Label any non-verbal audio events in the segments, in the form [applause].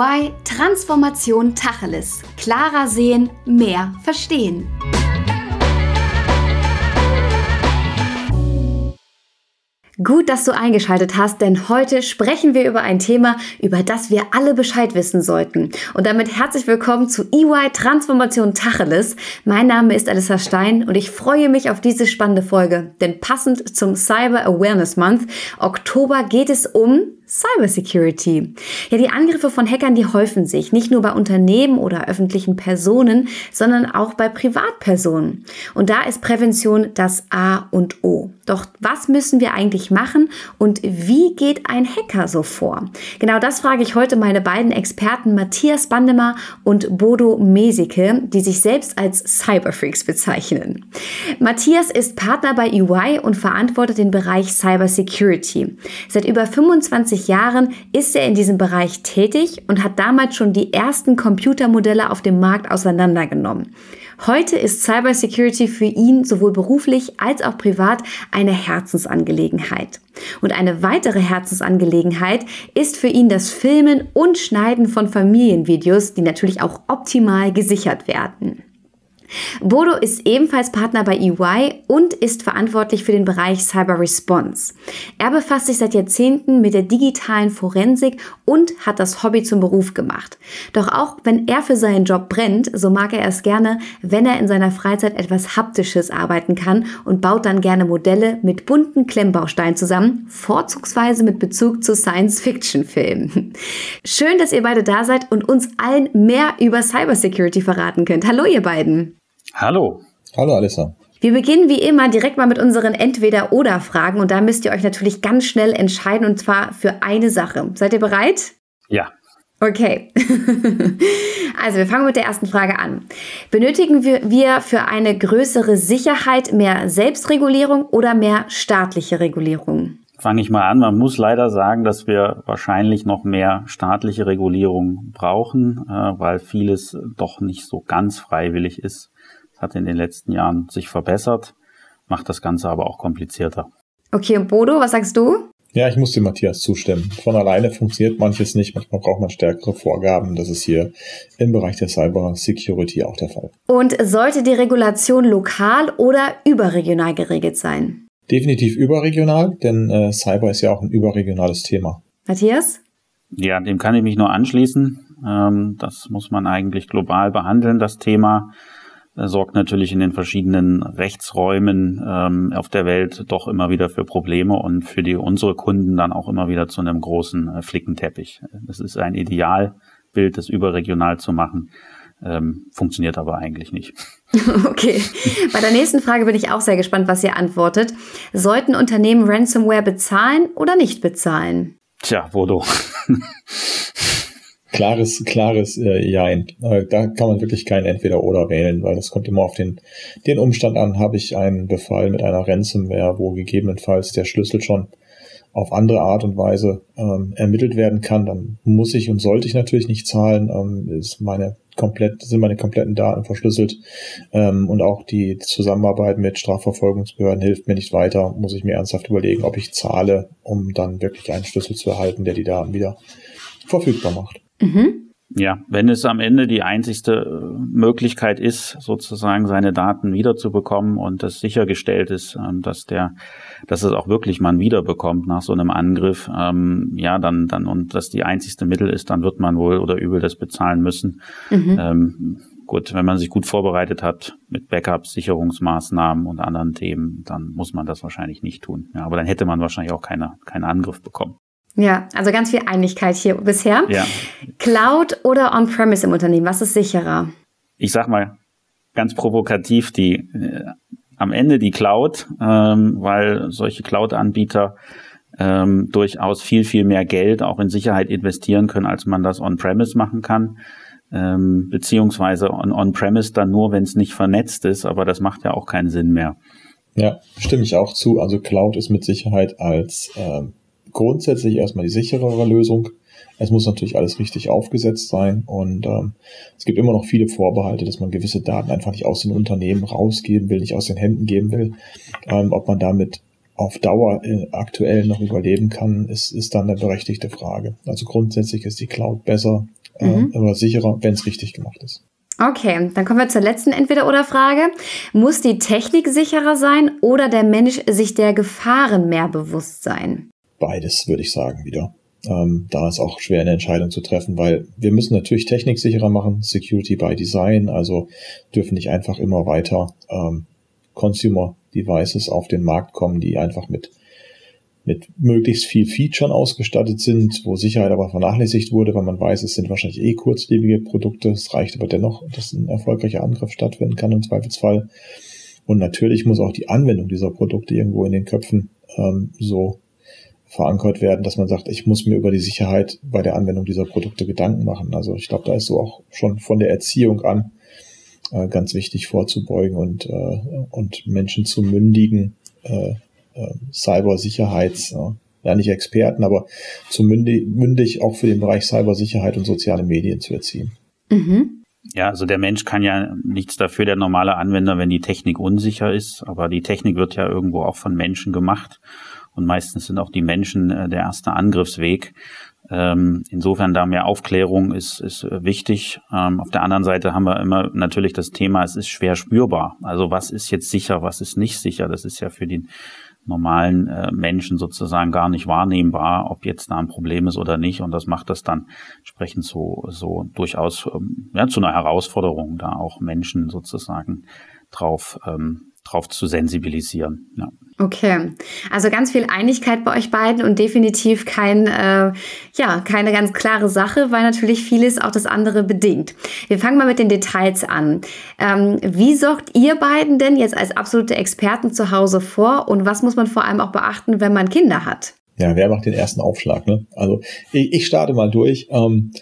EY Transformation Tacheles. Klarer sehen, mehr verstehen. Gut, dass du eingeschaltet hast, denn heute sprechen wir über ein Thema, über das wir alle Bescheid wissen sollten. Und damit herzlich willkommen zu EY Transformation Tacheles. Mein Name ist Alissa Stein und ich freue mich auf diese spannende Folge, denn passend zum Cyber Awareness Month Oktober geht es um Cybersecurity. Ja, die Angriffe von Hackern, die häufen sich nicht nur bei Unternehmen oder öffentlichen Personen, sondern auch bei Privatpersonen. Und da ist Prävention das A und O. Doch was müssen wir eigentlich machen und wie geht ein Hacker so vor? Genau das frage ich heute meine beiden Experten Matthias Bandemer und Bodo Mesike, die sich selbst als Cyberfreaks bezeichnen. Matthias ist Partner bei EY und verantwortet den Bereich Cybersecurity. Seit über 25 20 Jahren ist er in diesem Bereich tätig und hat damals schon die ersten Computermodelle auf dem Markt auseinandergenommen. Heute ist Cybersecurity für ihn sowohl beruflich als auch privat eine Herzensangelegenheit. Und eine weitere Herzensangelegenheit ist für ihn das Filmen und Schneiden von Familienvideos, die natürlich auch optimal gesichert werden. Bodo ist ebenfalls Partner bei EY und ist verantwortlich für den Bereich Cyber Response. Er befasst sich seit Jahrzehnten mit der digitalen Forensik und hat das Hobby zum Beruf gemacht. Doch auch wenn er für seinen Job brennt, so mag er es gerne, wenn er in seiner Freizeit etwas Haptisches arbeiten kann und baut dann gerne Modelle mit bunten Klemmbausteinen zusammen, vorzugsweise mit Bezug zu Science-Fiction-Filmen. Schön, dass ihr beide da seid und uns allen mehr über Cybersecurity verraten könnt. Hallo ihr beiden. Hallo. Hallo Alissa. Wir beginnen wie immer direkt mal mit unseren Entweder-Oder-Fragen und da müsst ihr euch natürlich ganz schnell entscheiden und zwar für eine Sache. Seid ihr bereit? Ja. Okay. [laughs] also wir fangen mit der ersten Frage an. Benötigen wir für eine größere Sicherheit mehr Selbstregulierung oder mehr staatliche Regulierung? Fange ich mal an. Man muss leider sagen, dass wir wahrscheinlich noch mehr staatliche Regulierung brauchen, äh, weil vieles doch nicht so ganz freiwillig ist hat in den letzten Jahren sich verbessert, macht das Ganze aber auch komplizierter. Okay, und Bodo, was sagst du? Ja, ich muss dem Matthias zustimmen. Von alleine funktioniert manches nicht. Manchmal braucht man stärkere Vorgaben. Das ist hier im Bereich der Cyber Security auch der Fall. Und sollte die Regulation lokal oder überregional geregelt sein? Definitiv überregional, denn äh, Cyber ist ja auch ein überregionales Thema. Matthias? Ja, dem kann ich mich nur anschließen. Ähm, das muss man eigentlich global behandeln, das Thema sorgt natürlich in den verschiedenen Rechtsräumen ähm, auf der Welt doch immer wieder für Probleme und für die unsere Kunden dann auch immer wieder zu einem großen äh, Flickenteppich. Das ist ein Idealbild, das überregional zu machen. Ähm, funktioniert aber eigentlich nicht. [laughs] Okay. Bei der nächsten Frage bin ich auch sehr gespannt, was ihr antwortet. Sollten Unternehmen Ransomware bezahlen oder nicht bezahlen? Tja, wo du? [laughs] klares, klares äh, Jein. Äh, da kann man wirklich kein Entweder-Oder wählen, weil das kommt immer auf den, den Umstand an. Habe ich einen Befall mit einer Ransomware, wo gegebenenfalls der Schlüssel schon auf andere Art und Weise ähm, ermittelt werden kann, dann muss ich und sollte ich natürlich nicht zahlen. Ähm, ist meine komplett, sind meine kompletten Daten verschlüsselt ähm, und auch die Zusammenarbeit mit Strafverfolgungsbehörden hilft mir nicht weiter. Muss ich mir ernsthaft überlegen, ob ich zahle, um dann wirklich einen Schlüssel zu erhalten, der die Daten wieder verfügbar macht. Mhm. Ja, wenn es am Ende die einzigste äh, Möglichkeit ist, sozusagen seine Daten wiederzubekommen und das sichergestellt ist, ähm, dass der, dass es auch wirklich man wiederbekommt nach so einem Angriff, ähm, ja, dann, dann und das die einzigste Mittel ist, dann wird man wohl oder übel das bezahlen müssen. Mhm. Ähm, gut, wenn man sich gut vorbereitet hat mit Backups, Sicherungsmaßnahmen und anderen Themen, dann muss man das wahrscheinlich nicht tun. Ja, aber dann hätte man wahrscheinlich auch keine, keinen Angriff bekommen. Ja, also ganz viel Einigkeit hier bisher. Ja. Cloud oder On-Premise im Unternehmen, was ist sicherer? Ich sag mal ganz provokativ die äh, am Ende die Cloud, ähm, weil solche Cloud-Anbieter ähm, durchaus viel, viel mehr Geld auch in Sicherheit investieren können, als man das On-Premise machen kann. Ähm, beziehungsweise On-Premise dann nur, wenn es nicht vernetzt ist, aber das macht ja auch keinen Sinn mehr. Ja, stimme ich auch zu. Also Cloud ist mit Sicherheit als ähm, grundsätzlich erstmal die sicherere Lösung. Es muss natürlich alles richtig aufgesetzt sein und ähm, es gibt immer noch viele Vorbehalte, dass man gewisse Daten einfach nicht aus den Unternehmen rausgeben will, nicht aus den Händen geben will. Ähm, ob man damit auf Dauer äh, aktuell noch überleben kann, ist, ist dann eine berechtigte Frage. Also grundsätzlich ist die Cloud besser, mhm. aber sicherer, wenn es richtig gemacht ist. Okay, dann kommen wir zur letzten Entweder-Oder-Frage. Muss die Technik sicherer sein oder der Mensch sich der Gefahren mehr bewusst sein? Beides, würde ich sagen, wieder. Ähm, da ist auch schwer eine Entscheidung zu treffen, weil wir müssen natürlich Technik sicherer machen, Security by Design, also dürfen nicht einfach immer weiter ähm, Consumer Devices auf den Markt kommen, die einfach mit mit möglichst viel Featuren ausgestattet sind, wo Sicherheit aber vernachlässigt wurde, weil man weiß, es sind wahrscheinlich eh kurzlebige Produkte. Es reicht aber dennoch, dass ein erfolgreicher Angriff stattfinden kann im Zweifelsfall. Und natürlich muss auch die Anwendung dieser Produkte irgendwo in den Köpfen ähm, so verankert werden, dass man sagt, ich muss mir über die Sicherheit bei der Anwendung dieser Produkte Gedanken machen. Also ich glaube, da ist so auch schon von der Erziehung an äh, ganz wichtig vorzubeugen und, äh, und Menschen zu mündigen, äh, äh, Cybersicherheits, ja nicht Experten, aber zu mündig, mündig auch für den Bereich Cybersicherheit und soziale Medien zu erziehen. Mhm. Ja, also der Mensch kann ja nichts dafür, der normale Anwender, wenn die Technik unsicher ist, aber die Technik wird ja irgendwo auch von Menschen gemacht und meistens sind auch die Menschen äh, der erste Angriffsweg. Ähm, insofern da mehr Aufklärung ist, ist äh, wichtig. Ähm, auf der anderen Seite haben wir immer natürlich das Thema, es ist schwer spürbar. Also was ist jetzt sicher, was ist nicht sicher? Das ist ja für den normalen äh, Menschen sozusagen gar nicht wahrnehmbar, ob jetzt da ein Problem ist oder nicht. Und das macht das dann entsprechend so, so durchaus ähm, ja, zu einer Herausforderung, da auch Menschen sozusagen drauf, ähm, drauf zu sensibilisieren. Ja. Okay, also ganz viel Einigkeit bei euch beiden und definitiv kein, äh, ja, keine ganz klare Sache, weil natürlich vieles auch das andere bedingt. Wir fangen mal mit den Details an. Ähm, wie sorgt ihr beiden denn jetzt als absolute Experten zu Hause vor und was muss man vor allem auch beachten, wenn man Kinder hat? Ja, wer macht den ersten Aufschlag? Ne? Also ich, ich starte mal durch. Ähm,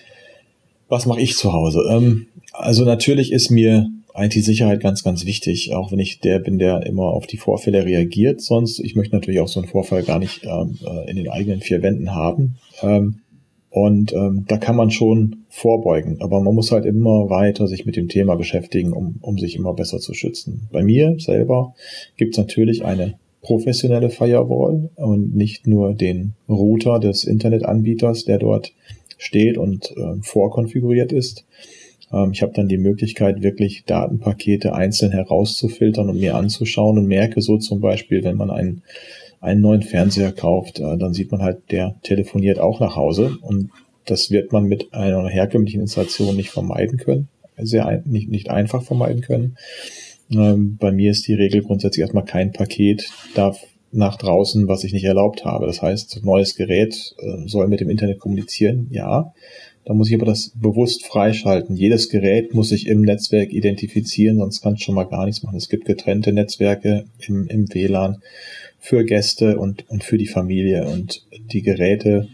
was mache ich zu Hause? Ähm, also natürlich ist mir IT-Sicherheit ganz, ganz wichtig, auch wenn ich der bin, der immer auf die Vorfälle reagiert. Sonst, ich möchte natürlich auch so einen Vorfall gar nicht ähm, äh, in den eigenen vier Wänden haben. Ähm, und ähm, da kann man schon vorbeugen, aber man muss halt immer weiter sich mit dem Thema beschäftigen, um, um sich immer besser zu schützen. Bei mir selber gibt es natürlich eine professionelle Firewall und nicht nur den Router des Internetanbieters, der dort steht und äh, vorkonfiguriert ist, ich habe dann die Möglichkeit, wirklich Datenpakete einzeln herauszufiltern und mir anzuschauen und merke so zum Beispiel, wenn man einen, einen neuen Fernseher kauft, äh, dann sieht man halt, der telefoniert auch nach Hause und das wird man mit einer herkömmlichen Installation nicht vermeiden können, sehr ein, nicht, nicht einfach vermeiden können. Ähm, bei mir ist die Regel grundsätzlich erstmal kein Paket darf nach draußen, was ich nicht erlaubt habe. Das heißt, neues Gerät äh, soll mit dem Internet kommunizieren, ja. Da muss ich aber das bewusst freischalten. Jedes Gerät muss sich im Netzwerk identifizieren, sonst kann es schon mal gar nichts machen. Es gibt getrennte Netzwerke im, im WLAN für Gäste und, und für die Familie und die Geräte.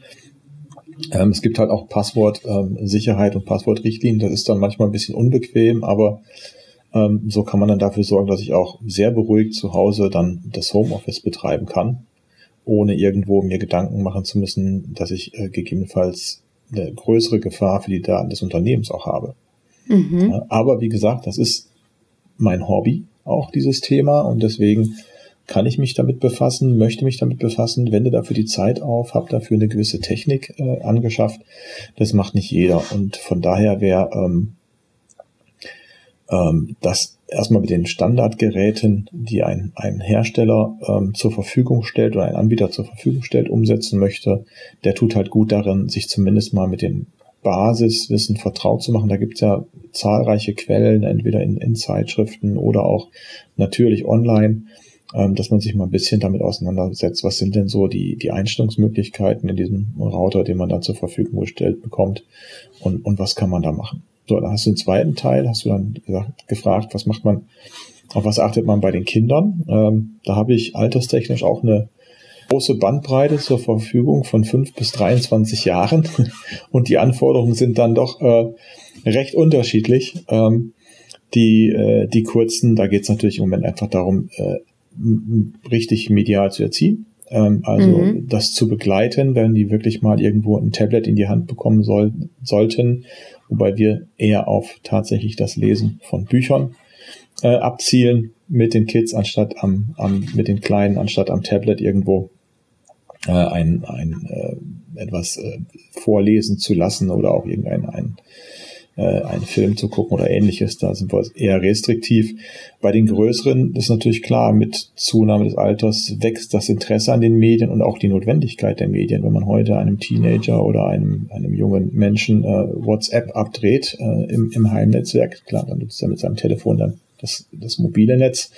Ähm, es gibt halt auch Passwortsicherheit ähm, und Passwortrichtlinien. Das ist dann manchmal ein bisschen unbequem, aber ähm, so kann man dann dafür sorgen, dass ich auch sehr beruhigt zu Hause dann das Homeoffice betreiben kann, ohne irgendwo mir Gedanken machen zu müssen, dass ich äh, gegebenenfalls eine größere Gefahr für die Daten des Unternehmens auch habe. Mhm. Aber wie gesagt, das ist mein Hobby, auch dieses Thema, und deswegen kann ich mich damit befassen, möchte mich damit befassen, wende dafür die Zeit auf, habe dafür eine gewisse Technik äh, angeschafft. Das macht nicht jeder. Und von daher wäre ähm, ähm, das erstmal mit den Standardgeräten, die ein, ein Hersteller ähm, zur Verfügung stellt oder ein Anbieter zur Verfügung stellt, umsetzen möchte, der tut halt gut darin, sich zumindest mal mit dem Basiswissen vertraut zu machen. Da gibt es ja zahlreiche Quellen, entweder in, in Zeitschriften oder auch natürlich online, ähm, dass man sich mal ein bisschen damit auseinandersetzt, was sind denn so die, die Einstellungsmöglichkeiten in diesem Router, den man da zur Verfügung gestellt bekommt und, und was kann man da machen. So, dann hast du den zweiten Teil, hast du dann gesagt, gefragt, was macht man, auf was achtet man bei den Kindern? Ähm, da habe ich alterstechnisch auch eine große Bandbreite zur Verfügung von 5 bis 23 Jahren [laughs] und die Anforderungen sind dann doch äh, recht unterschiedlich. Ähm, die, äh, die kurzen, da geht es natürlich im Moment einfach darum, äh, richtig medial zu erziehen. Ähm, also mhm. das zu begleiten, wenn die wirklich mal irgendwo ein Tablet in die Hand bekommen soll, sollten wobei wir eher auf tatsächlich das Lesen von Büchern äh, abzielen mit den Kids anstatt am, am mit den Kleinen anstatt am Tablet irgendwo äh, ein, ein äh, etwas äh, vorlesen zu lassen oder auch irgendein ein, äh, einen Film zu gucken oder ähnliches. Da sind wir eher restriktiv. Bei den größeren ist natürlich klar, mit Zunahme des Alters wächst das Interesse an den Medien und auch die Notwendigkeit der Medien. Wenn man heute einem Teenager oder einem, einem jungen Menschen äh, WhatsApp abdreht äh, im, im Heimnetzwerk, klar, dann nutzt er mit seinem Telefon dann das, das mobile Netz,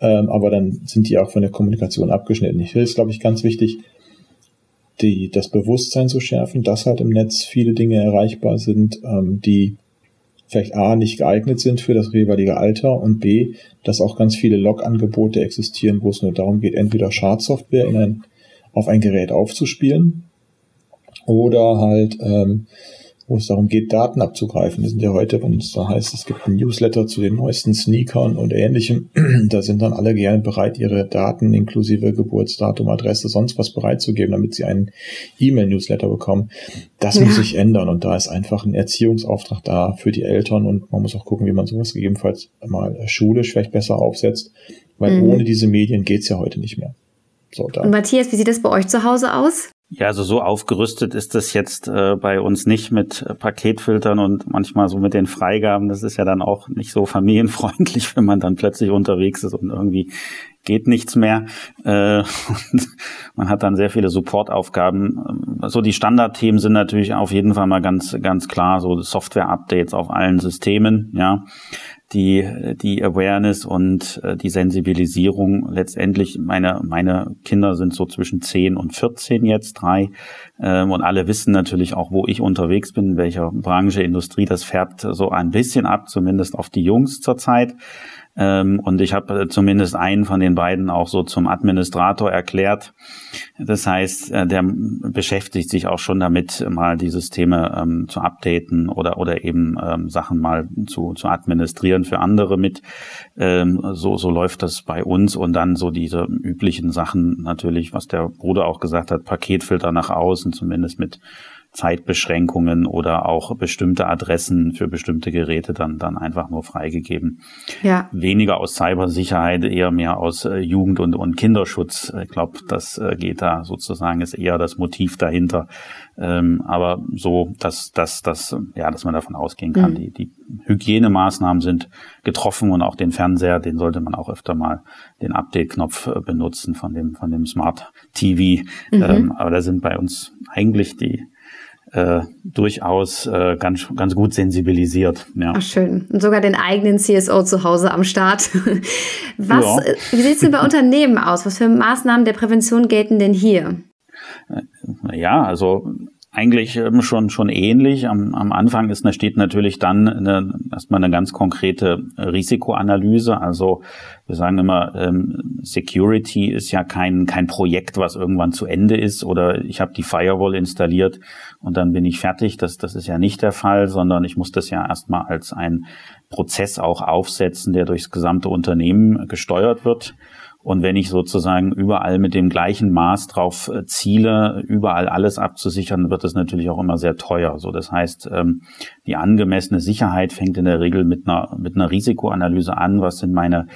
ähm, aber dann sind die auch von der Kommunikation abgeschnitten. Hier ist, glaube ich, ganz wichtig, die, das Bewusstsein zu schärfen, dass halt im Netz viele Dinge erreichbar sind, ähm, die vielleicht A nicht geeignet sind für das jeweilige Alter und B, dass auch ganz viele Log-Angebote existieren, wo es nur darum geht, entweder Schadsoftware in ein, auf ein Gerät aufzuspielen oder halt ähm, wo es darum geht, Daten abzugreifen. Wir sind ja heute, wenn es da heißt, es gibt ein Newsletter zu den neuesten Sneakern und ähnlichem, [clears throat] da sind dann alle gerne bereit, ihre Daten inklusive Geburtsdatum, Adresse, sonst was bereitzugeben, damit sie einen E-Mail-Newsletter bekommen. Das ja. muss sich ändern und da ist einfach ein Erziehungsauftrag da für die Eltern und man muss auch gucken, wie man sowas gegebenenfalls mal schulisch vielleicht besser aufsetzt, weil mhm. ohne diese Medien geht's ja heute nicht mehr. So, und Matthias, wie sieht das bei euch zu Hause aus? Ja, also so aufgerüstet ist das jetzt äh, bei uns nicht mit äh, Paketfiltern und manchmal so mit den Freigaben. Das ist ja dann auch nicht so familienfreundlich, [laughs] wenn man dann plötzlich unterwegs ist und irgendwie geht nichts mehr. Äh, [laughs] man hat dann sehr viele Supportaufgaben. So die Standardthemen sind natürlich auf jeden Fall mal ganz ganz klar so Software-Updates auf allen Systemen. Ja, die, die Awareness und äh, die Sensibilisierung. Letztendlich, meine, meine Kinder sind so zwischen 10 und 14 jetzt, drei, ähm, und alle wissen natürlich auch, wo ich unterwegs bin, in welcher Branche, Industrie, das färbt so ein bisschen ab, zumindest auf die Jungs zurzeit. Ähm, und ich habe äh, zumindest einen von den beiden auch so zum Administrator erklärt. Das heißt, äh, der beschäftigt sich auch schon damit, mal die Systeme ähm, zu updaten oder, oder eben ähm, Sachen mal zu, zu administrieren für andere mit. Ähm, so, so läuft das bei uns und dann so diese üblichen Sachen natürlich, was der Bruder auch gesagt hat, Paketfilter nach außen, zumindest mit Zeitbeschränkungen oder auch bestimmte Adressen für bestimmte Geräte dann, dann einfach nur freigegeben. Ja. Weniger aus Cybersicherheit, eher mehr aus äh, Jugend- und, und Kinderschutz. Ich glaube, das äh, geht da sozusagen, ist eher das Motiv dahinter. Ähm, aber so, dass, dass, dass, ja, dass man davon ausgehen kann, mhm. die, die Hygienemaßnahmen sind getroffen und auch den Fernseher, den sollte man auch öfter mal den Update-Knopf äh, benutzen von dem, von dem Smart TV. Mhm. Ähm, aber da sind bei uns eigentlich die äh, durchaus äh, ganz, ganz gut sensibilisiert. Ja. Ach, schön. Und sogar den eigenen CSO zu Hause am Start. [laughs] Was, ja. Äh, wie sieht es denn bei [laughs] Unternehmen aus? Was für Maßnahmen der Prävention gelten denn hier? Äh, ja, also eigentlich ähm, schon schon ähnlich. Am, am Anfang ist, steht natürlich dann eine, erstmal eine ganz konkrete Risikoanalyse. Also wir sagen immer, ähm, Security ist ja kein kein Projekt, was irgendwann zu Ende ist oder ich habe die Firewall installiert und dann bin ich fertig. Das das ist ja nicht der Fall, sondern ich muss das ja erstmal als ein Prozess auch aufsetzen, der durchs gesamte Unternehmen gesteuert wird. Und wenn ich sozusagen überall mit dem gleichen Maß drauf äh, ziele, überall alles abzusichern, wird es natürlich auch immer sehr teuer. So, das heißt, ähm, die angemessene Sicherheit fängt in der Regel mit einer, mit einer Risikoanalyse an. Was sind meine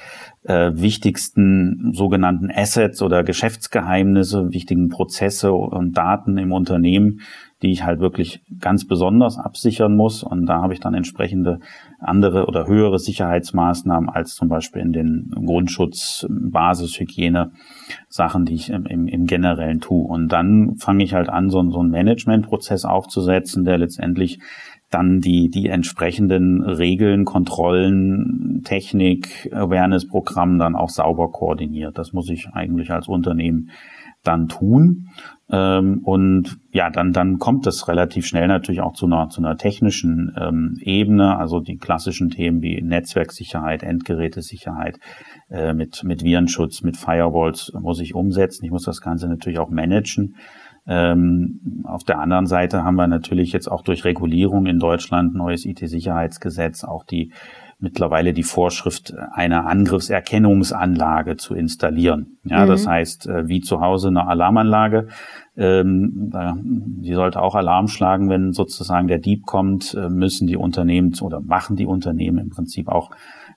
äh, wichtigsten sogenannten Assets oder Geschäftsgeheimnisse, wichtigen Prozesse und Daten im Unternehmen, die ich halt wirklich ganz besonders absichern muss. Und da habe ich dann entsprechende andere oder höhere Sicherheitsmaßnahmen als zum Beispiel in den Grundschutz, Basishygiene, Sachen, die ich im, im, im Generellen tue. Und dann fange ich halt an, so, so einen Managementprozess aufzusetzen, der letztendlich dann die, die entsprechenden Regeln, Kontrollen, Technik, Awareness-Programm dann auch sauber koordiniert. Das muss ich eigentlich als Unternehmen dann tun. Ähm, und ja, dann, dann kommt es relativ schnell natürlich auch zu einer, zu einer technischen ähm, Ebene, also die klassischen Themen wie Netzwerksicherheit, Endgerätesicherheit, äh, mit, mit Virenschutz, mit Firewalls muss ich umsetzen. Ich muss das Ganze natürlich auch managen. Ähm, auf der anderen Seite haben wir natürlich jetzt auch durch Regulierung in Deutschland neues IT-Sicherheitsgesetz auch die mittlerweile die Vorschrift einer Angriffserkennungsanlage zu installieren. Ja, mhm. das heißt, äh, wie zu Hause eine Alarmanlage. Ähm, die sollte auch Alarm schlagen, wenn sozusagen der Dieb kommt, äh, müssen die Unternehmen oder machen die Unternehmen im Prinzip auch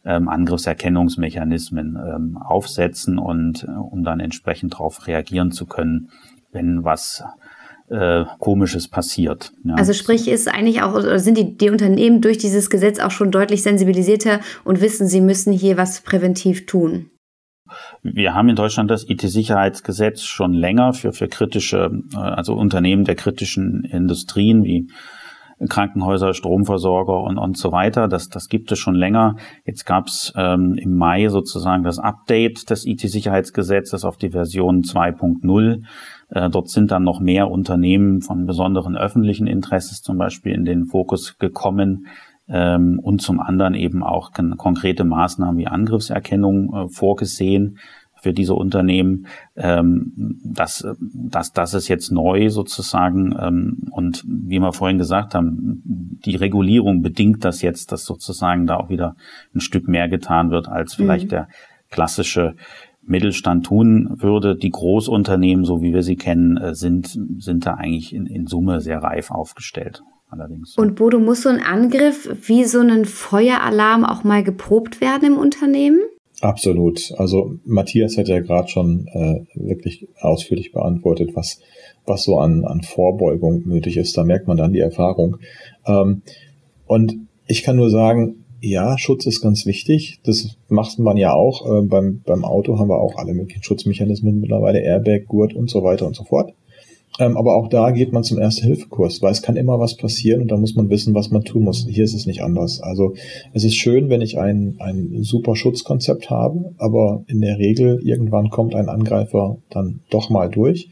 ähm, Angriffserkennungsmechanismen ähm, aufsetzen und äh, um dann entsprechend darauf reagieren zu können, wenn was äh, Komisches passiert. Ja. Also sprich, ist eigentlich auch, oder sind die, die Unternehmen durch dieses Gesetz auch schon deutlich sensibilisierter und wissen, sie müssen hier was präventiv tun? Wir haben in Deutschland das IT-Sicherheitsgesetz schon länger für, für kritische, äh, also Unternehmen der kritischen Industrien wie Krankenhäuser, Stromversorger und, und so weiter. Das, das gibt es schon länger. Jetzt gab es ähm, im Mai sozusagen das Update des IT-Sicherheitsgesetzes auf die Version 2.0. Äh, dort sind dann noch mehr Unternehmen von besonderen öffentlichen Interesses zum Beispiel in den Fokus gekommen ähm, und zum anderen eben auch konkrete Maßnahmen wie Angriffserkennung äh, vorgesehen für diese Unternehmen. Ähm, das, das, das ist jetzt neu sozusagen. Ähm, und wie wir vorhin gesagt haben, die Regulierung bedingt das jetzt, dass sozusagen da auch wieder ein Stück mehr getan wird, als vielleicht mhm. der klassische Mittelstand tun würde. Die Großunternehmen, so wie wir sie kennen, äh, sind, sind da eigentlich in, in Summe sehr reif aufgestellt. Allerdings. Und Bodo, muss so ein Angriff wie so ein Feueralarm auch mal geprobt werden im Unternehmen? Absolut. Also Matthias hat ja gerade schon äh, wirklich ausführlich beantwortet, was, was so an, an Vorbeugung nötig ist. Da merkt man dann die Erfahrung. Ähm, und ich kann nur sagen, ja, Schutz ist ganz wichtig. Das macht man ja auch. Äh, beim, beim Auto haben wir auch alle möglichen Schutzmechanismen mittlerweile, Airbag, Gurt und so weiter und so fort. Ähm, aber auch da geht man zum Erste-Hilfe-Kurs, weil es kann immer was passieren und da muss man wissen, was man tun muss. Hier ist es nicht anders. Also es ist schön, wenn ich ein, ein super Schutzkonzept habe, aber in der Regel irgendwann kommt ein Angreifer dann doch mal durch.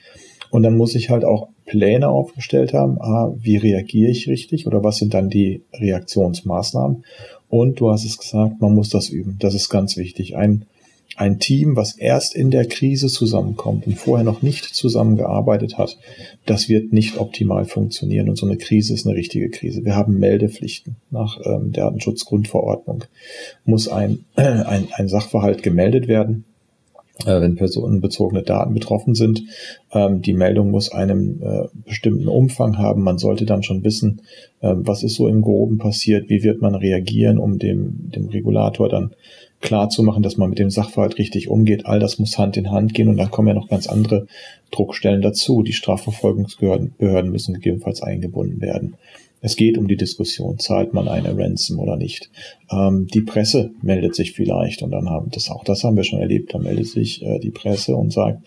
Und dann muss ich halt auch Pläne aufgestellt haben. Ah, wie reagiere ich richtig oder was sind dann die Reaktionsmaßnahmen? Und du hast es gesagt, man muss das üben. Das ist ganz wichtig. Ein ein Team, was erst in der Krise zusammenkommt und vorher noch nicht zusammengearbeitet hat, das wird nicht optimal funktionieren. Und so eine Krise ist eine richtige Krise. Wir haben Meldepflichten nach ähm, der Datenschutzgrundverordnung. Muss ein, äh, [clears throat] ein, ein Sachverhalt gemeldet werden, wenn personenbezogene Daten betroffen sind. Ähm, die Meldung muss einen äh, bestimmten Umfang haben. Man sollte dann schon wissen, äh, was ist so im Groben passiert, wie wird man reagieren, um dem, dem Regulator dann klar zu machen, dass man mit dem Sachverhalt richtig umgeht. All das muss Hand in Hand gehen und dann kommen ja noch ganz andere Druckstellen dazu. Die Strafverfolgungsbehörden müssen gegebenenfalls eingebunden werden. Es geht um die Diskussion, zahlt man eine Ransom oder nicht. Ähm, die Presse meldet sich vielleicht und dann haben das auch das haben wir schon erlebt. Da meldet sich äh, die Presse und sagt,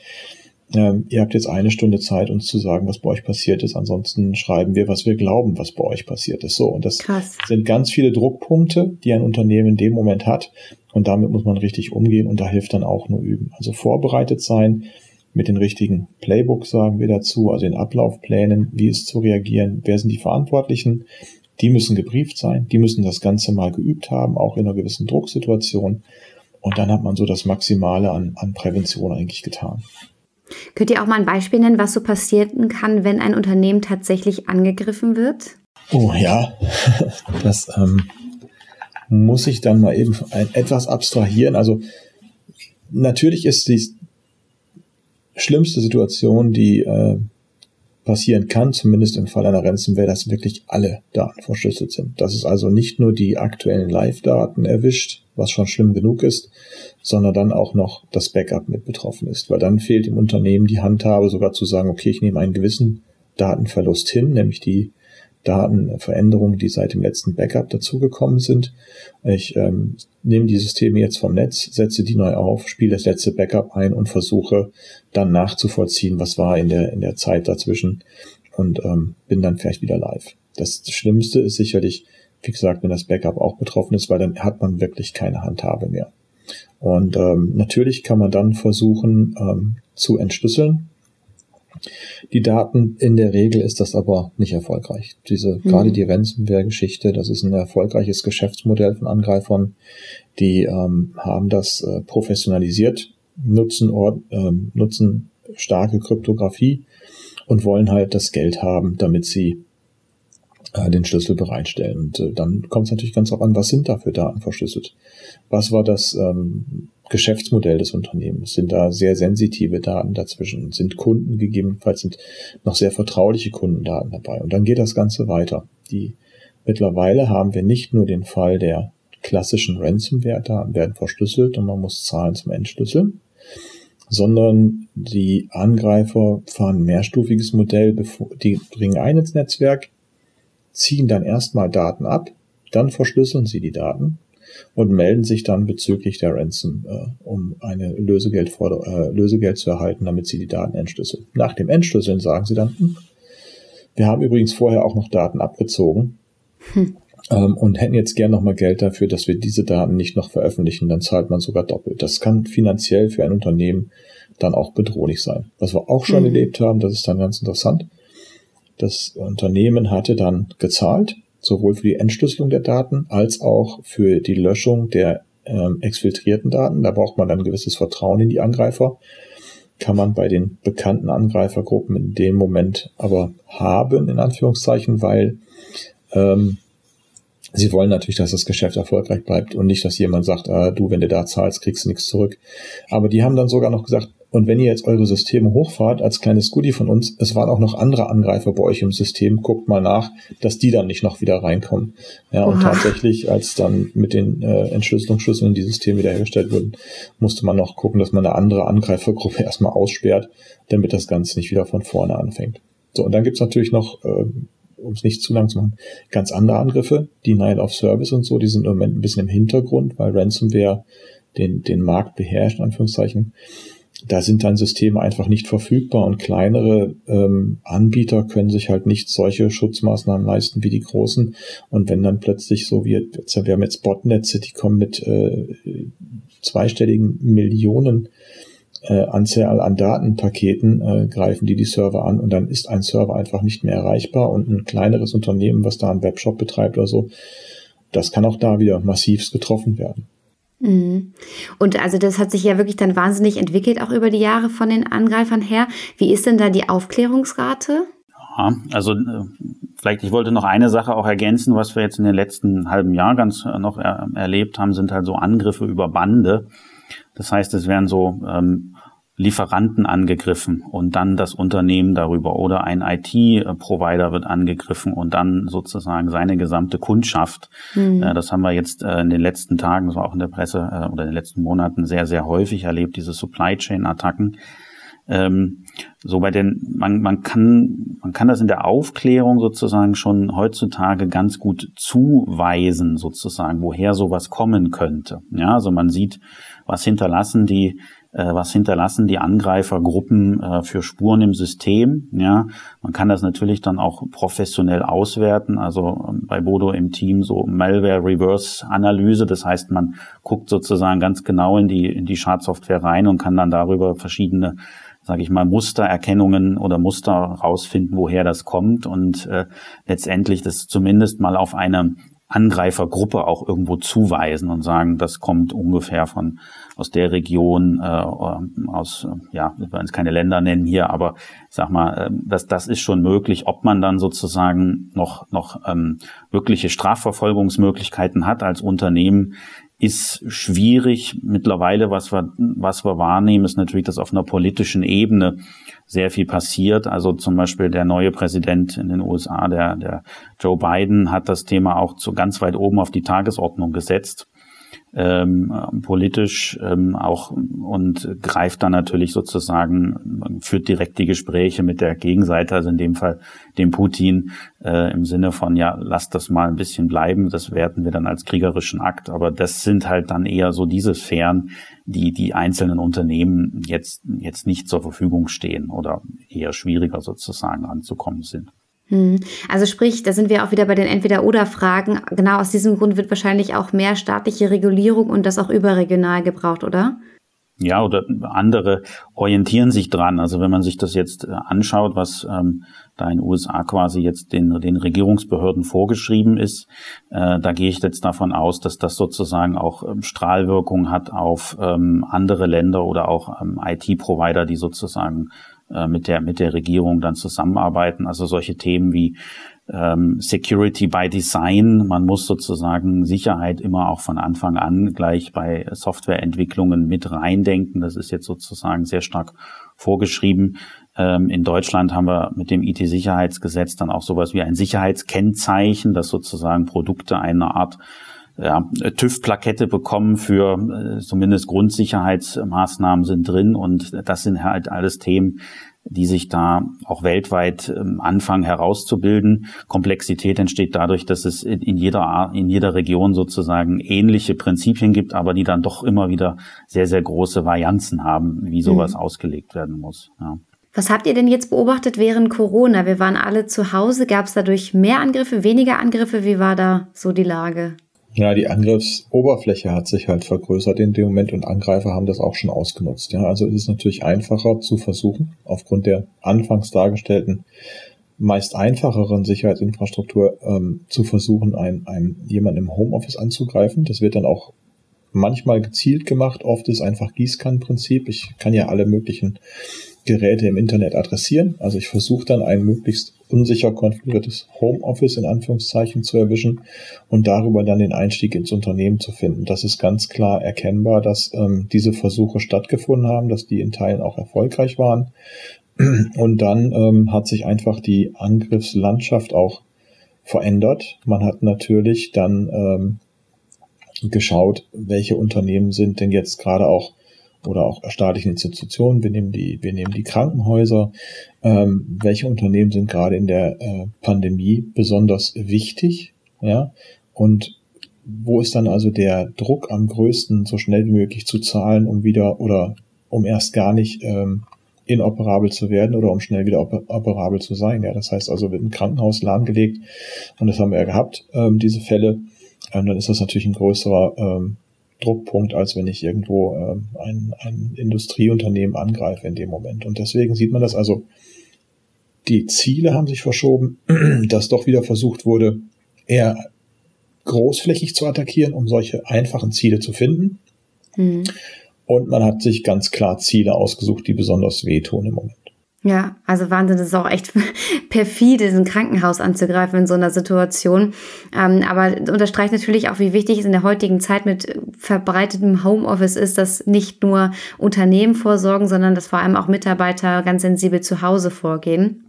ähm, ihr habt jetzt eine Stunde Zeit, uns zu sagen, was bei euch passiert ist. Ansonsten schreiben wir, was wir glauben, was bei euch passiert ist. So, und das Krass. sind ganz viele Druckpunkte, die ein Unternehmen in dem Moment hat. Und damit muss man richtig umgehen und da hilft dann auch nur üben. Also vorbereitet sein mit den richtigen Playbooks, sagen wir dazu, also den Ablaufplänen, wie es zu reagieren, wer sind die Verantwortlichen, die müssen gebrieft sein, die müssen das Ganze mal geübt haben, auch in einer gewissen Drucksituation. Und dann hat man so das Maximale an, an Prävention eigentlich getan. Könnt ihr auch mal ein Beispiel nennen, was so passieren kann, wenn ein Unternehmen tatsächlich angegriffen wird? Oh ja, [laughs] das ähm, muss ich dann mal eben ein, etwas abstrahieren. Also natürlich ist die schlimmste Situation, die äh, passieren kann, zumindest im Fall einer Ransomware, dass wirklich alle Daten verschlüsselt sind. Dass es also nicht nur die aktuellen Live-Daten erwischt, was schon schlimm genug ist, sondern dann auch noch das Backup mit betroffen ist. Weil dann fehlt im Unternehmen die Handhabe sogar zu sagen, okay, ich nehme einen gewissen Datenverlust hin, nämlich die Datenveränderungen, die seit dem letzten Backup dazugekommen sind. Ich ähm, nehme die Systeme jetzt vom Netz, setze die neu auf, spiele das letzte Backup ein und versuche dann nachzuvollziehen, was war in der, in der Zeit dazwischen und ähm, bin dann vielleicht wieder live. Das Schlimmste ist sicherlich, wie gesagt, wenn das Backup auch betroffen ist, weil dann hat man wirklich keine Handhabe mehr. Und ähm, natürlich kann man dann versuchen ähm, zu entschlüsseln. Die Daten, in der Regel ist das aber nicht erfolgreich. Diese, mhm. gerade die Ransomware-Geschichte, das ist ein erfolgreiches Geschäftsmodell von Angreifern. Die ähm, haben das äh, professionalisiert, nutzen, Ort, äh, nutzen starke Kryptographie und wollen halt das Geld haben, damit sie äh, den Schlüssel bereitstellen. Und äh, dann kommt es natürlich ganz auch an, was sind da für Daten verschlüsselt? Was war das ähm, Geschäftsmodell des Unternehmens? Sind da sehr sensitive Daten dazwischen? Sind Kunden gegebenenfalls sind noch sehr vertrauliche Kundendaten dabei? Und dann geht das Ganze weiter. Die mittlerweile haben wir nicht nur den Fall der klassischen Ransomware-Daten werden verschlüsselt und man muss zahlen zum Entschlüsseln, sondern die Angreifer fahren ein mehrstufiges Modell, die dringen ein ins Netzwerk, ziehen dann erstmal Daten ab, dann verschlüsseln sie die Daten und melden sich dann bezüglich der Ransom, äh, um eine Lösegeld, äh, Lösegeld zu erhalten, damit sie die Daten entschlüsseln. Nach dem Entschlüsseln sagen sie dann, hm, wir haben übrigens vorher auch noch Daten abgezogen hm. ähm, und hätten jetzt gern nochmal Geld dafür, dass wir diese Daten nicht noch veröffentlichen, dann zahlt man sogar doppelt. Das kann finanziell für ein Unternehmen dann auch bedrohlich sein. Was wir auch schon hm. erlebt haben, das ist dann ganz interessant. Das Unternehmen hatte dann gezahlt sowohl für die Entschlüsselung der Daten als auch für die Löschung der ähm, exfiltrierten Daten. Da braucht man dann gewisses Vertrauen in die Angreifer. Kann man bei den bekannten Angreifergruppen in dem Moment aber haben, in Anführungszeichen, weil ähm, sie wollen natürlich, dass das Geschäft erfolgreich bleibt und nicht, dass jemand sagt, ah, du, wenn du da zahlst, kriegst du nichts zurück. Aber die haben dann sogar noch gesagt, und wenn ihr jetzt eure Systeme hochfahrt, als kleines Goodie von uns, es waren auch noch andere Angreifer bei euch im System, guckt mal nach, dass die dann nicht noch wieder reinkommen. Ja, Oha. und tatsächlich, als dann mit den äh, Entschlüsselungsschlüsseln die Systeme wiederhergestellt wurden, musste man noch gucken, dass man eine andere Angreifergruppe [laughs] erstmal aussperrt, damit das Ganze nicht wieder von vorne anfängt. So, und dann gibt's natürlich noch, äh, um es nicht zu lang zu machen, ganz andere Angriffe, die Denial of Service und so, die sind im Moment ein bisschen im Hintergrund, weil Ransomware den, den Markt beherrscht, in Anführungszeichen da sind dann Systeme einfach nicht verfügbar und kleinere ähm, Anbieter können sich halt nicht solche Schutzmaßnahmen leisten wie die großen. Und wenn dann plötzlich so wie, wir haben jetzt Botnetze, die kommen mit äh, zweistelligen Millionen äh, Anzahl an Datenpaketen, äh, greifen die die Server an und dann ist ein Server einfach nicht mehr erreichbar und ein kleineres Unternehmen, was da einen Webshop betreibt oder so, das kann auch da wieder massivst getroffen werden. Mhm. Und also das hat sich ja wirklich dann wahnsinnig entwickelt, auch über die Jahre von den Angreifern her. Wie ist denn da die Aufklärungsrate? Ja, also äh, vielleicht, ich wollte noch eine Sache auch ergänzen, was wir jetzt in den letzten halben Jahr ganz äh, noch er, erlebt haben, sind halt so Angriffe über Bande. Das heißt, es werden so ähm, Lieferanten angegriffen und dann das Unternehmen darüber oder ein IT-Provider wird angegriffen und dann sozusagen seine gesamte Kundschaft. Mhm. Das haben wir jetzt äh, in den letzten Tagen, das war auch in der Presse äh, oder in den letzten Monaten sehr, sehr häufig erlebt, diese Supply Chain-Attacken. Ähm, so bei den, man, man kann, man kann das in der Aufklärung sozusagen schon heutzutage ganz gut zuweisen, sozusagen, woher sowas kommen könnte. Ja, also man sieht, was hinterlassen die äh, was hinterlassen die Angreifergruppen äh, für Spuren im System. Ja, man kann das natürlich dann auch professionell auswerten. Also ähm, bei Bodo im Team so Malware Reverse Analyse. Das heißt, man guckt sozusagen ganz genau in die in die Schadsoftware rein und kann dann darüber verschiedene sage ich mal, Mustererkennungen oder Muster rausfinden, woher das kommt und äh, letztendlich das zumindest mal auf eine Angreifergruppe auch irgendwo zuweisen und sagen, das kommt ungefähr von aus der Region, äh, aus, ja, wir wollen es keine Länder nennen hier, aber ich sag mal, äh, das, das ist schon möglich, ob man dann sozusagen noch, noch ähm, wirkliche Strafverfolgungsmöglichkeiten hat als Unternehmen, ist schwierig. Mittlerweile, was wir, was wir wahrnehmen, ist natürlich, dass auf einer politischen Ebene sehr viel passiert. Also zum Beispiel der neue Präsident in den USA, der, der Joe Biden, hat das Thema auch zu ganz weit oben auf die Tagesordnung gesetzt ähm, politisch ähm, auch und greift dann natürlich sozusagen, führt direkt die Gespräche mit der Gegenseite, also in dem Fall dem Putin, äh, im Sinne von, ja, lasst das mal ein bisschen bleiben, das werten wir dann als kriegerischen Akt, aber das sind halt dann eher so diese Sphären, die die einzelnen Unternehmen jetzt, jetzt nicht zur Verfügung stehen oder eher schwieriger sozusagen anzukommen sind. Hm. Also sprich, da sind wir auch wieder bei den Entweder-Oder-Fragen. Genau aus diesem Grund wird wahrscheinlich auch mehr staatliche Regulierung und das auch überregional gebraucht, oder? Ja, oder andere orientieren sich dran. Also wenn man sich das jetzt äh, anschaut, was ähm, da in den USA quasi jetzt den, den Regierungsbehörden vorgeschrieben ist, äh, da gehe ich jetzt davon aus, dass das sozusagen auch ähm, Strahlwirkung hat auf ähm, andere Länder oder auch ähm, IT-Provider, die sozusagen mit der mit der Regierung dann zusammenarbeiten. Also solche Themen wie ähm, Security by Design. Man muss sozusagen Sicherheit immer auch von Anfang an gleich bei Softwareentwicklungen mit reindenken. Das ist jetzt sozusagen sehr stark vorgeschrieben. Ähm, in Deutschland haben wir mit dem IT-Sicherheitsgesetz dann auch sowas wie ein Sicherheitskennzeichen, das sozusagen Produkte einer Art ja, TÜV-Plakette bekommen für äh, zumindest Grundsicherheitsmaßnahmen sind drin und das sind halt alles Themen, die sich da auch weltweit ähm, anfangen herauszubilden. Komplexität entsteht dadurch, dass es in jeder, in jeder Region sozusagen ähnliche Prinzipien gibt, aber die dann doch immer wieder sehr, sehr große Varianzen haben, wie sowas mhm. ausgelegt werden muss. Ja. Was habt ihr denn jetzt beobachtet während Corona? Wir waren alle zu Hause. Gab es dadurch mehr Angriffe, weniger Angriffe? Wie war da so die Lage? Ja, die Angriffsoberfläche hat sich halt vergrößert in dem Moment und Angreifer haben das auch schon ausgenutzt. Ja, also ist es natürlich einfacher zu versuchen, aufgrund der anfangs dargestellten meist einfacheren Sicherheitsinfrastruktur ähm, zu versuchen, ein, ein, jemanden im Homeoffice anzugreifen. Das wird dann auch manchmal gezielt gemacht. Oft ist einfach Gießkannenprinzip. Ich kann ja alle möglichen Geräte im Internet adressieren. Also ich versuche dann ein möglichst unsicher konfiguriertes Homeoffice in Anführungszeichen zu erwischen und darüber dann den Einstieg ins Unternehmen zu finden. Das ist ganz klar erkennbar, dass ähm, diese Versuche stattgefunden haben, dass die in Teilen auch erfolgreich waren. Und dann ähm, hat sich einfach die Angriffslandschaft auch verändert. Man hat natürlich dann ähm, geschaut, welche Unternehmen sind denn jetzt gerade auch oder auch staatlichen Institutionen, wir nehmen die, wir nehmen die Krankenhäuser, ähm, welche Unternehmen sind gerade in der äh, Pandemie besonders wichtig, ja, und wo ist dann also der Druck am größten, so schnell wie möglich zu zahlen, um wieder oder um erst gar nicht ähm, inoperabel zu werden oder um schnell wieder operabel zu sein. Ja, das heißt also, wird ein Krankenhaus lahmgelegt und das haben wir ja gehabt, ähm, diese Fälle. Ähm, dann ist das natürlich ein größerer ähm, Druckpunkt, als wenn ich irgendwo ähm, ein, ein Industrieunternehmen angreife in dem Moment. Und deswegen sieht man das also, die Ziele haben sich verschoben, [clears throat] dass doch wieder versucht wurde, eher großflächig zu attackieren, um solche einfachen Ziele zu finden. Mhm. Und man hat sich ganz klar Ziele ausgesucht, die besonders wehtun im Moment. Ja, also Wahnsinn, das ist auch echt [laughs] perfide, diesen Krankenhaus anzugreifen in so einer Situation. Ähm, aber unterstreicht natürlich auch, wie wichtig es in der heutigen Zeit mit verbreitetem Homeoffice ist, dass nicht nur Unternehmen vorsorgen, sondern dass vor allem auch Mitarbeiter ganz sensibel zu Hause vorgehen.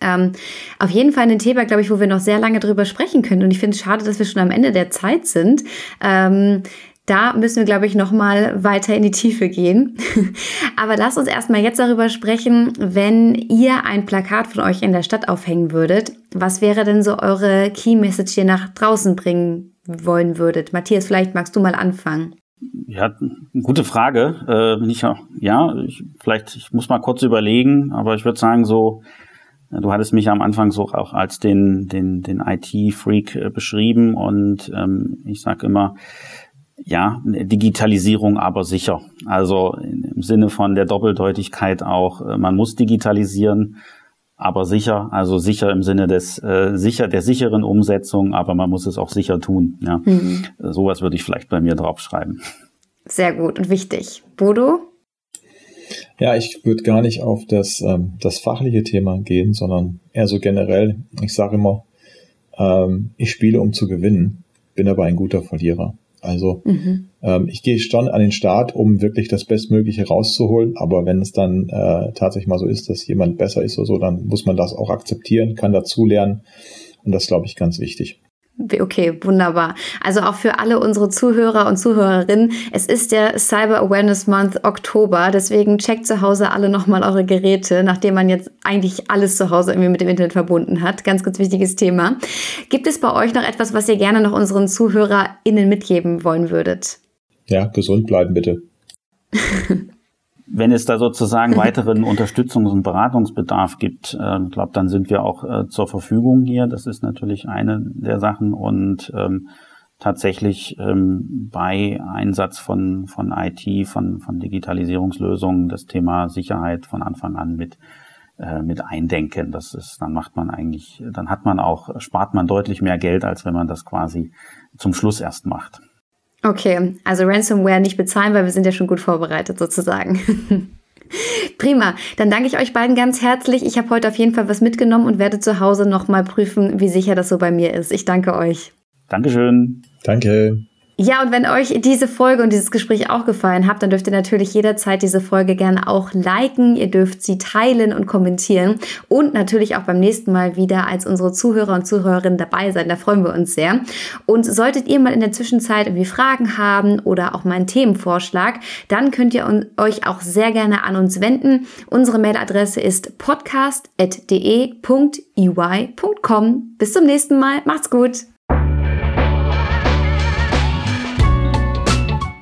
Ähm, auf jeden Fall ein Thema, glaube ich, wo wir noch sehr lange drüber sprechen können. Und ich finde es schade, dass wir schon am Ende der Zeit sind. Ähm, da müssen wir, glaube ich, noch mal weiter in die Tiefe gehen. [laughs] Aber lasst uns erstmal jetzt darüber sprechen, wenn ihr ein Plakat von euch in der Stadt aufhängen würdet. Was wäre denn so eure Key Message hier nach draußen bringen wollen würdet? Matthias, vielleicht magst du mal anfangen. Ja, gute Frage. Äh, ich, ja, ich, vielleicht, ich muss mal kurz überlegen, aber ich würde sagen, so, du hattest mich am Anfang so auch als den, den, den IT-Freak äh, beschrieben und ähm, ich sage immer, ja, Digitalisierung aber sicher. Also im Sinne von der Doppeldeutigkeit auch, äh, man muss digitalisieren, aber sicher, also sicher im Sinne des äh, sicher der sicheren Umsetzung, aber man muss es auch sicher tun. Ja, mhm. sowas würde ich vielleicht bei mir draufschreiben. Sehr gut und wichtig. Bodo? Ja, ich würde gar nicht auf das ähm, das fachliche Thema gehen, sondern eher so generell. Ich sage immer, ähm, ich spiele um zu gewinnen, bin aber ein guter Verlierer. Also mhm. ähm, ich gehe schon an den Start, um wirklich das Bestmögliche rauszuholen. Aber wenn es dann äh, tatsächlich mal so ist, dass jemand besser ist oder so, dann muss man das auch akzeptieren, kann dazulernen. Und das glaube ich ganz wichtig. Okay, wunderbar. Also auch für alle unsere Zuhörer und Zuhörerinnen, es ist der Cyber Awareness Month Oktober, deswegen checkt zu Hause alle nochmal eure Geräte, nachdem man jetzt eigentlich alles zu Hause irgendwie mit dem Internet verbunden hat. Ganz, ganz wichtiges Thema. Gibt es bei euch noch etwas, was ihr gerne noch unseren ZuhörerInnen mitgeben wollen würdet? Ja, gesund bleiben bitte. [laughs] wenn es da sozusagen [laughs] weiteren Unterstützungs- und Beratungsbedarf gibt, äh, glaube, dann sind wir auch äh, zur Verfügung hier. Das ist natürlich eine der Sachen und ähm, tatsächlich ähm, bei Einsatz von von IT, von von Digitalisierungslösungen das Thema Sicherheit von Anfang an mit äh, mit eindenken. Das ist, dann macht man eigentlich, dann hat man auch, spart man deutlich mehr Geld, als wenn man das quasi zum Schluss erst macht. Okay, also Ransomware nicht bezahlen, weil wir sind ja schon gut vorbereitet sozusagen. [laughs] Prima, dann danke ich euch beiden ganz herzlich. Ich habe heute auf jeden Fall was mitgenommen und werde zu Hause nochmal prüfen, wie sicher das so bei mir ist. Ich danke euch. Dankeschön. Danke. Ja, und wenn euch diese Folge und dieses Gespräch auch gefallen hat, dann dürft ihr natürlich jederzeit diese Folge gerne auch liken. Ihr dürft sie teilen und kommentieren und natürlich auch beim nächsten Mal wieder als unsere Zuhörer und Zuhörerinnen dabei sein. Da freuen wir uns sehr. Und solltet ihr mal in der Zwischenzeit irgendwie Fragen haben oder auch mal einen Themenvorschlag, dann könnt ihr euch auch sehr gerne an uns wenden. Unsere Mailadresse ist podcast.de.ey.com. Bis zum nächsten Mal. Macht's gut.